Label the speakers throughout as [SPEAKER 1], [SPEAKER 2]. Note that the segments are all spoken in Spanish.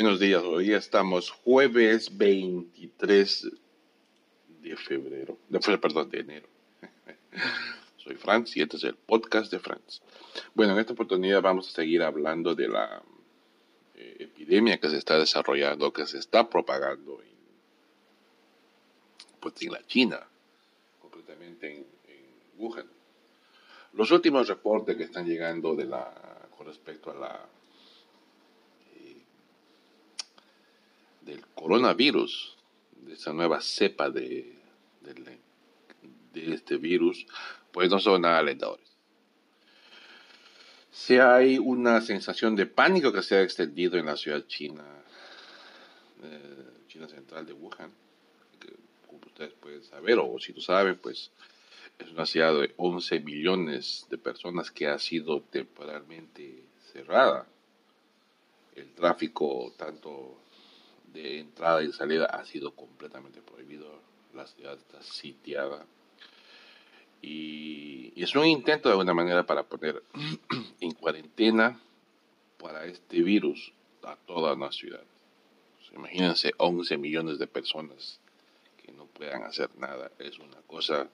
[SPEAKER 1] Buenos días, hoy estamos jueves 23 de febrero, de, perdón, de enero. Soy Franz y este es el podcast de Franz. Bueno, en esta oportunidad vamos a seguir hablando de la eh, epidemia que se está desarrollando, que se está propagando en, pues, en la China, concretamente en, Wuhan. Los últimos reportes que están llegando con respecto a la del coronavirus, de esa nueva cepa de, de, este virus, pues no son nada alentadores. Si hay una sensación de pánico que se ha extendido en la ciudad china, eh, China central de Wuhan, que como ustedes pueden saber, o si no saben, pues es una ciudad de 11 millones de personas que ha sido temporalmente cerrada. El tráfico, tanto de entrada y salida ha sido completamente prohibido. La ciudad está sitiada. Y, es un intento de alguna manera para poner en cuarentena para este virus a toda la ciudad. imagínense 11 millones de personas que no puedan hacer nada. Es una cosa,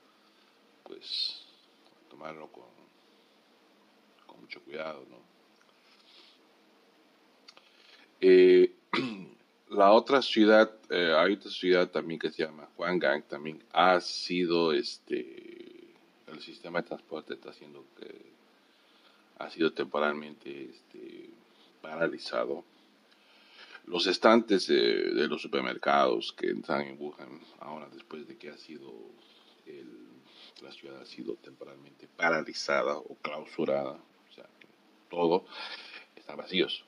[SPEAKER 1] pues, tomarlo con, con mucho cuidado, ¿no? Eh, la otra ciudad, eh, hay otra ciudad también que se llama Huangang, también ha sido este, el sistema de transporte está siendo que ha sido temporalmente este, paralizado. Los estantes de, los supermercados que están en Wuhan ahora después de que ha sido la ciudad ha sido temporalmente paralizada o clausurada, o sea, todo está vacíos.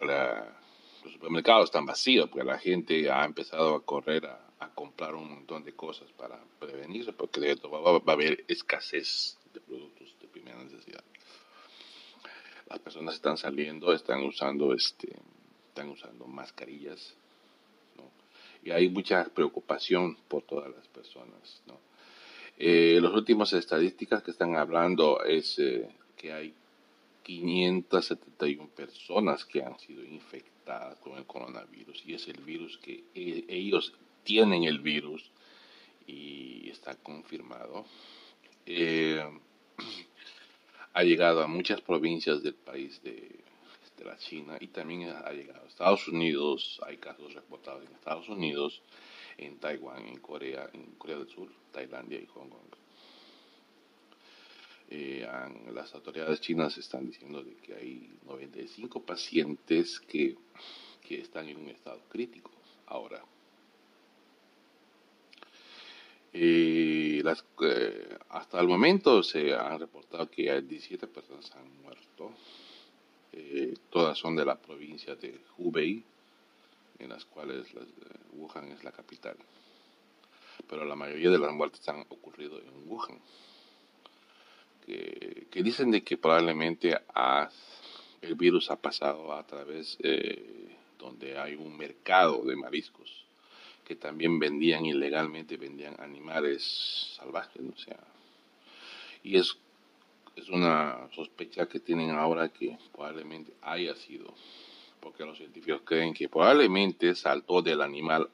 [SPEAKER 1] La, los supermercados están vacíos porque la gente ha empezado a correr a, comprar un montón de cosas para prevenirse porque de va, va, a haber escasez de productos de primera necesidad. Las personas están saliendo, están usando este, están usando mascarillas, y hay mucha preocupación por todas las personas. ¿no? Eh, las últimas estadísticas que están hablando es eh, que hay 571 personas que han sido infectadas con el coronavirus y es el virus que e, ellos tienen el virus y está confirmado. Eh, ha llegado a muchas provincias del país de, la China y también ha llegado a Estados Unidos. Hay casos reportados en Estados Unidos, en Taiwán, en Corea, en Corea del Sur, Tailandia y Hong Kong. Eh, las autoridades chinas están diciendo de que hay 95 pacientes que, que están en un estado crítico ahora. Eh, las, eh, hasta el momento se han reportado que hay 17 personas han muerto. todas son de la provincia de Hubei, en las cuales Wuhan es la capital. Pero la mayoría de las muertes han ocurrido en Wuhan que, dicen de que probablemente el virus ha pasado a través eh, donde hay un mercado de mariscos que también vendían ilegalmente, vendían animales salvajes, o sea, y es, es una sospecha que tienen ahora que probablemente haya sido, porque los científicos creen que probablemente saltó del animal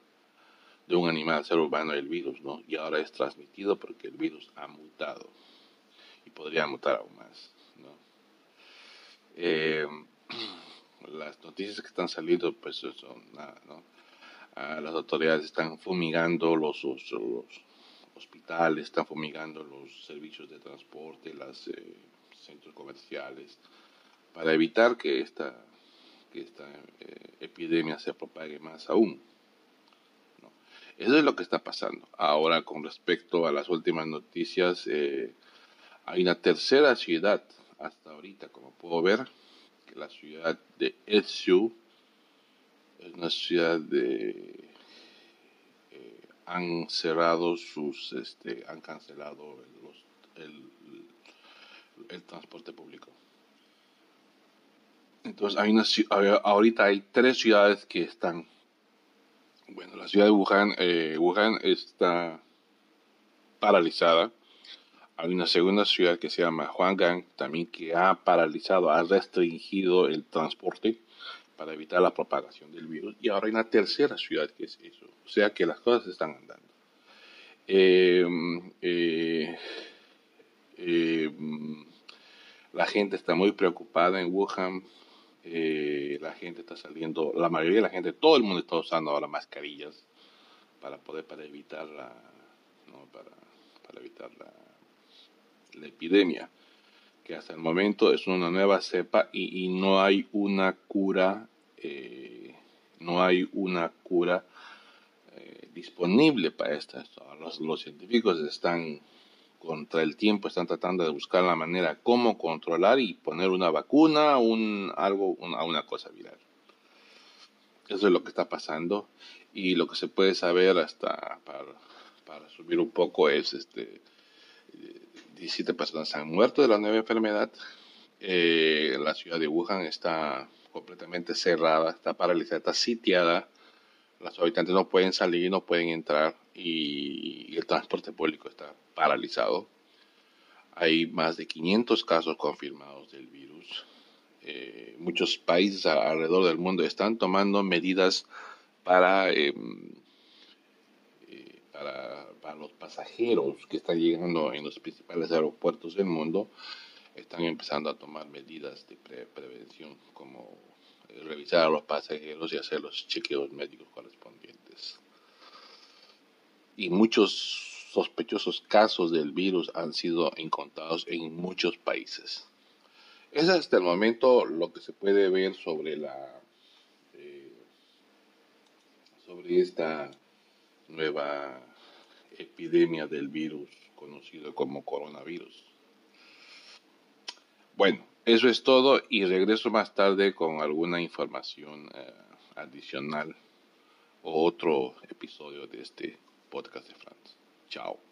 [SPEAKER 1] de un animal ser urbano el virus, ¿no? Y ahora es transmitido porque el virus ha mutado y podría mutar aún más. Eh, las noticias que están saliendo, pues son nada, ¿no? Ah, las autoridades están fumigando los, hospitales, están fumigando los servicios de transporte, los eh, centros comerciales, para evitar que esta, que esta eh, epidemia se propague más aún. Eso es lo que está pasando. Ahora, con respecto a las últimas noticias, hay una tercera ciudad hasta ahorita, como puedo ver, que la ciudad de Etsu es una ciudad de eh, han cerrado sus este han cancelado el, el, transporte público. Entonces hay una ahorita hay tres ciudades que están. Bueno la ciudad de Wuhan eh, Wuhan está paralizada hay una segunda ciudad que se llama Huanggang, también que ha paralizado, ha restringido el transporte para evitar la propagación del virus. Y ahora hay una tercera ciudad que es eso. O sea que las cosas están andando. Em, eh, em, la gente está muy preocupada en Wuhan. Eh, la gente está saliendo, la mayoría de la gente, todo el mundo está usando ahora mascarillas para poder, para evitar la, para, para evitar la, la epidemia que hasta el momento es una nueva cepa y, no hay una cura, eh, no hay una cura eh, disponible para esta. Los, los, científicos están contra el tiempo, están tratando de buscar la manera cómo controlar y poner una vacuna, un algo, una, una cosa viral. Eso es lo que está pasando y lo que se puede saber hasta para, para subir un poco es este 17 personas han muerto de la nueva enfermedad. Eh, la ciudad de Wuhan está completamente cerrada, está paralizada, está sitiada. Los habitantes no pueden salir, no pueden entrar y, el transporte público está paralizado. Hay más de 500 casos confirmados del virus. Eh, muchos países alrededor del mundo están tomando medidas para em, para, los pasajeros que están llegando en los principales aeropuertos del mundo, están empezando a tomar medidas de prevención como eh, revisar a los pasajeros y hacer los chequeos médicos correspondientes. Y muchos sospechosos casos del virus han sido encontrados en muchos países. Es hasta el momento lo que se puede ver sobre la eh, sobre esta nueva epidemia del virus conocido como coronavirus. Bueno, eso es todo y regreso más tarde con alguna información eh, adicional o otro episodio de este podcast de France. Chao.